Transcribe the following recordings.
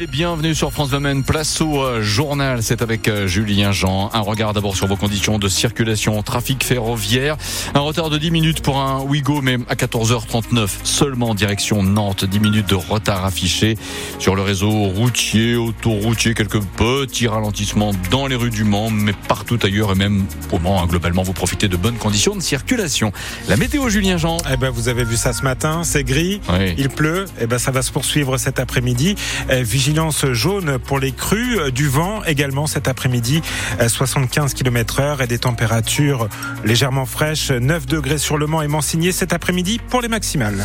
les bienvenus sur France Domaine. Place au euh, journal. C'est avec euh, Julien Jean. Un regard d'abord sur vos conditions de circulation, trafic ferroviaire. Un retard de 10 minutes pour un Ouigo, mais à 14h39 seulement direction Nantes. 10 minutes de retard affiché sur le réseau routier, autoroutier. Quelques petits ralentissements dans les rues du Mans, mais partout ailleurs et même au Mans. Hein, globalement, vous profitez de bonnes conditions de circulation. La météo, Julien Jean. Eh ben, vous avez vu ça ce matin. C'est gris. Il pleut. Eh ben, ça va se poursuivre cet après-midi. Eh, vigilance jaune pour les crues, euh, du vent également cet après-midi, 75 km heure et des températures légèrement fraîches, 9 degrés sur le Mans et Mansigné cet après-midi pour les maximales.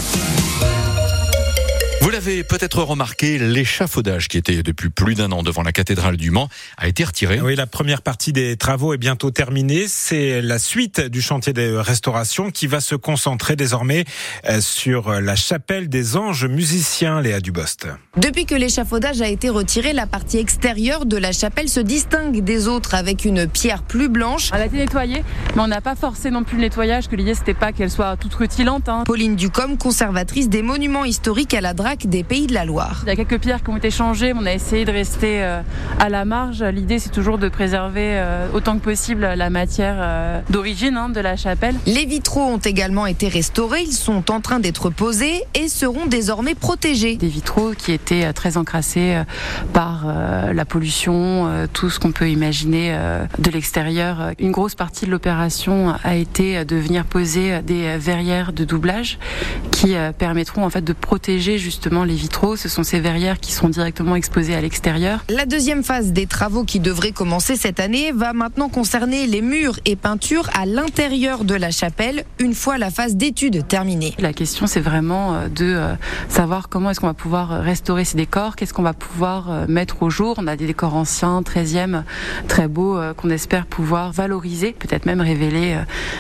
Vous l'avez peut-être remarqué, l'échafaudage qui était depuis plus d'un an devant la cathédrale du Mans a été retiré. Oui, la première partie des travaux est bientôt terminée. C'est la suite du chantier de restauration qui va se concentrer désormais euh, sur la chapelle des anges musiciens, Léa Dubost. Depuis que l'échafaudage a été retiré, la partie extérieure de la chapelle se distingue des autres avec une pierre plus blanche. Elle a été nettoyée, mais on n'a pas forcé non plus le nettoyage, que l'idée c'était pas qu'elle soit toute rutilante. Hein. Pauline Ducom, conservatrice des monuments historiques à la Des Pays de la Loire. Il y a quelques pierres qui ont été changées, mais on a essayé de rester euh, à la marge. L'idée, c'est toujours de préserver euh, autant que possible la matière euh, d'origine hein, de la chapelle. Les vitraux ont également été restaurés. Ils sont en train d'être posés et seront désormais protégés. Des vitraux qui étaient très encrassés par la pollution, tout ce qu'on peut imaginer de l'extérieur. Une grosse partie de l'opération a été de venir poser des verrières de doublage qui permettront en fait de protéger justement les vitraux. Ce sont ces verrières qui sont directement exposées à l'extérieur. La deuxième phase des travaux qui devraient commencer cette année va maintenant concerner les murs et peintures à l'intérieur de la chapelle une fois la phase d'étude terminée. La question c'est vraiment euh, de euh, savoir comment est-ce qu'on va pouvoir restaurer ces décors, qu'est-ce qu'on va pouvoir euh, mettre au jour. On a des décors anciens, 13e, très beaux, qu'on espère pouvoir valoriser, peut-être même révéler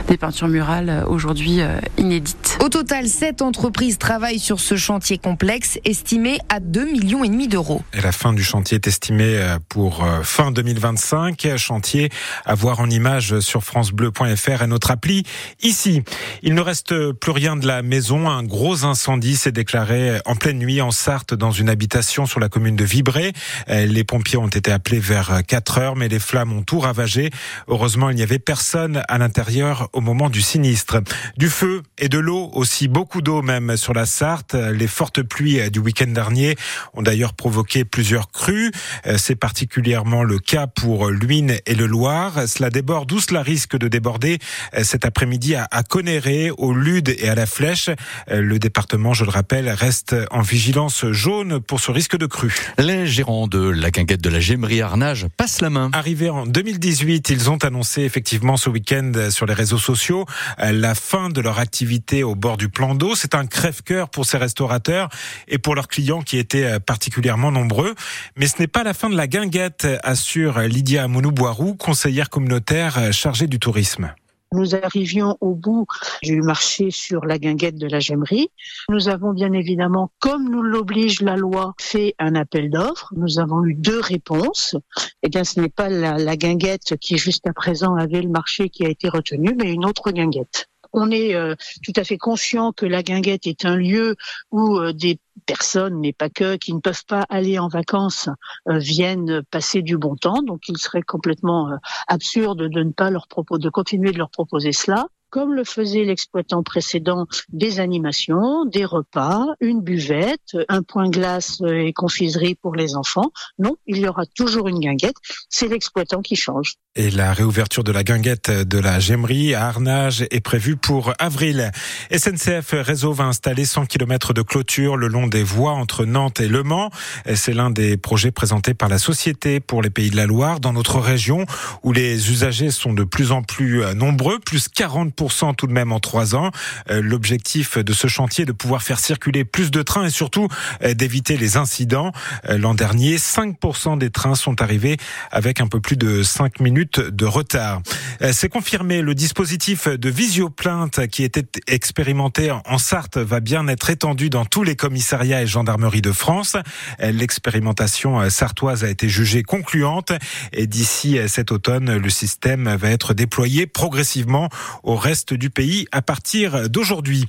des peintures murales aujourd'hui inédites. Au total, sept entreprises travaillent sur ce chantier complexe estimé à 2 millions et demi d'euros. Et la fin du chantier est estimée euh, pour euh, fin 2025. Chantier à voir en image sur francebleu.fr et notre appli ici. Il ne reste plus rien de la maison. Un gros incendie s'est déclaré en pleine nuit en Sarthe dans une habitation sur la commune de Vibré. Euh, les pompiers ont été appelés vers 4 heures, mais les flammes ont tout ravagé. Heureusement, il n'y avait personne à l'intérieur au moment du sinistre. Du feu et de l'eau aussi, beaucoup d'eau même sur la Sarthe. Les fortes pluies euh, du week-end dernier ont d'ailleurs provoqué plusieurs crues. Euh, c'est particulièrement le cas pour l'Uine et le Loir. Cela déborde où cela risque de déborder euh, cet après-midi à Conéré, au Lude et à la Flèche. Le département, je le rappelle, reste en vigilance jaune pour ce risque de crue. Les gérants de la quinquette de la Gémerie Arnage passent la main. Arrivés en 2018, ils ont annoncé effectivement ce week-end sur les réseaux sociaux la fin de leur activité au bord du plan d'eau. C'est un crève-cœur pour ces restaurateurs et pour leurs clients qui étaient euh, particulièrement nombreux. Mais ce n'est pas la fin de la guinguette, assure Lydia Mounouboirou, conseillère communautaire euh, chargée du tourisme nous arrivions au bout du marché sur la guinguette de la Gemmerie. Nous avons bien évidemment, comme nous l'oblige la loi, fait un appel d'offres. Nous avons eu deux réponses. Eh bien, ce n'est pas la, guinguette qui, juste à présent, avait le marché qui a été retenu, mais une autre guinguette. On est euh, tout à fait conscient que la guinguette est un lieu où euh, des personnes, mais pas que, qui ne peuvent pas aller en vacances, euh, viennent passer du bon temps. Donc, il serait complètement absurde de ne pas leur proposer, de continuer de leur proposer cela comme le faisait l'exploitant précédent, des animations, des repas, une buvette, un point glace et confiserie pour les enfants. Non, il y aura toujours une guinguette. C'est l'exploitant qui change. Et la réouverture de la guinguette de la Gemmerie à Arnage est prévue pour avril. SNCF Réseau va installer 100 km de clôture le long des voies entre Nantes et Le Mans. C'est l'un des projets présentés par la Société pour les Pays de la Loire dans notre région où les usagers sont de plus en plus nombreux, plus 40% tout de même en trois ans. Euh, l'objectif de ce chantier est de pouvoir faire circuler plus de trains et surtout euh, d'éviter les incidents. Euh, l'an dernier, 5% des trains sont arrivés avec un peu plus de 5 minutes minutes de retard. Euh, c'est confirmé, le dispositif de visioplainte qui était expérimenté en Sarthe va bien être étendu dans tous les commissariats et gendarmeries de France. Euh, l'expérimentation sartoise a été jugée concluante et d'ici cet automne, le système va être déployé progressivement au reste du pays à partir d'aujourd'hui.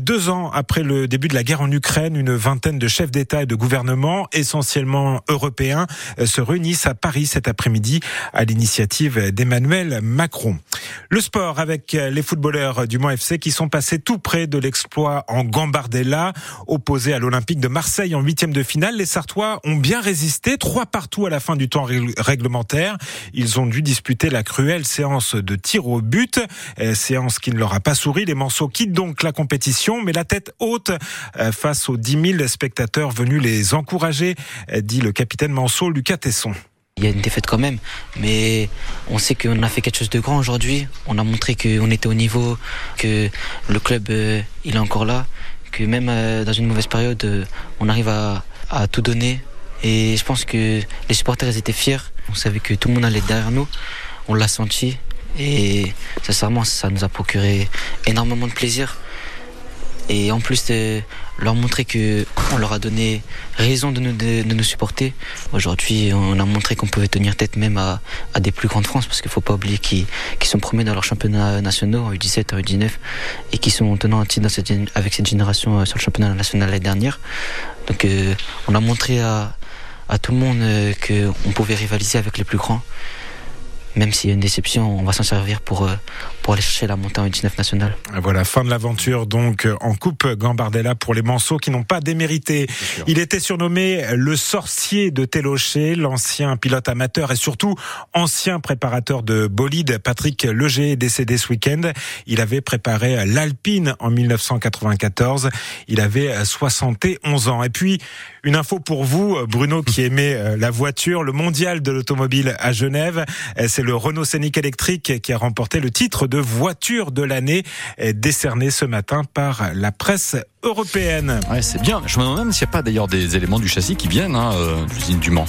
Deux ans après le début de la guerre en Ukraine, une vingtaine de chefs d'État et de gouvernement, essentiellement européens, se réunissent à Paris cet après-midi à l'initiative d'Emmanuel Macron. Le sport avec les footballeurs du Mont FC qui sont passés tout près de l'exploit en Gambardella, opposé à l'Olympique de Marseille en huitième de finale. Les Sartois ont bien résisté, trois partout à la fin du temps réglementaire. Ils ont dû disputer la cruelle séance de tir au but, euh, séance qui ne leur a pas souri. Les Manceaux quittent donc la compétition, mais la tête haute euh, face aux 10 000 spectateurs venus les encourager, euh, dit le capitaine Manceau, Lucas Tesson. Il y a une défaite quand même, mais on sait qu'on a fait quelque chose de grand aujourd'hui. On a montré qu'on était au niveau, que le club euh, il est encore là, que même euh, dans une mauvaise période, euh, on arrive à, tout donner. Et je pense que les supporters étaient fiers. On savait que tout le monde allait derrière nous. On l'a senti. Et sincèrement, ça nous a procuré énormément de plaisir et en plus de leur montrer que on leur a donné raison de nous, de, nous supporter. Aujourd'hui, on a montré qu'on pouvait tenir tête même à, à des plus grandes France parce qu'il faut pas oublier qu'ils sont premiers dans leurs championnats nationaux en U17, en U19 et qui sont tenants en titre avec cette génération euh, sur le championnat national l'année dernière. Donc, euh, on a montré à, à tout le monde euh, qu'on pouvait rivaliser avec les plus grands même s'il y a une déception, on va s'en servir pour, euh, pour aller chercher la montée en 19 nationale. Voilà, fin de l'aventure donc en Coupe Gambardella pour les Manceaux qui n'ont pas démérité. Il était surnommé le sorcier de Télocher, l'ancien pilote amateur et surtout ancien préparateur de bolide. Patrick Leger est décédé ce week-end. Il avait préparé l'Alpine en 1994. Il avait 71 ans. Et puis, une info pour vous, Bruno, qui aimait euh, la voiture, le mondial de l'automobile à Genève. C'est le Renault Scénic électrique qui a remporté le titre de voiture de l'année décerné ce matin par la presse européenne. Ouais, c'est bien. Je me demande même s'il n'y a pas d'ailleurs des éléments du châssis qui viennent hein, euh, de l'usine du Mans.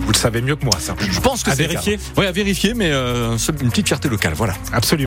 Vous le savez mieux que moi, ça. Je pense que c'est vérifier. Oui, à vérifier, mais euh, une petite fierté locale, voilà. Absolument.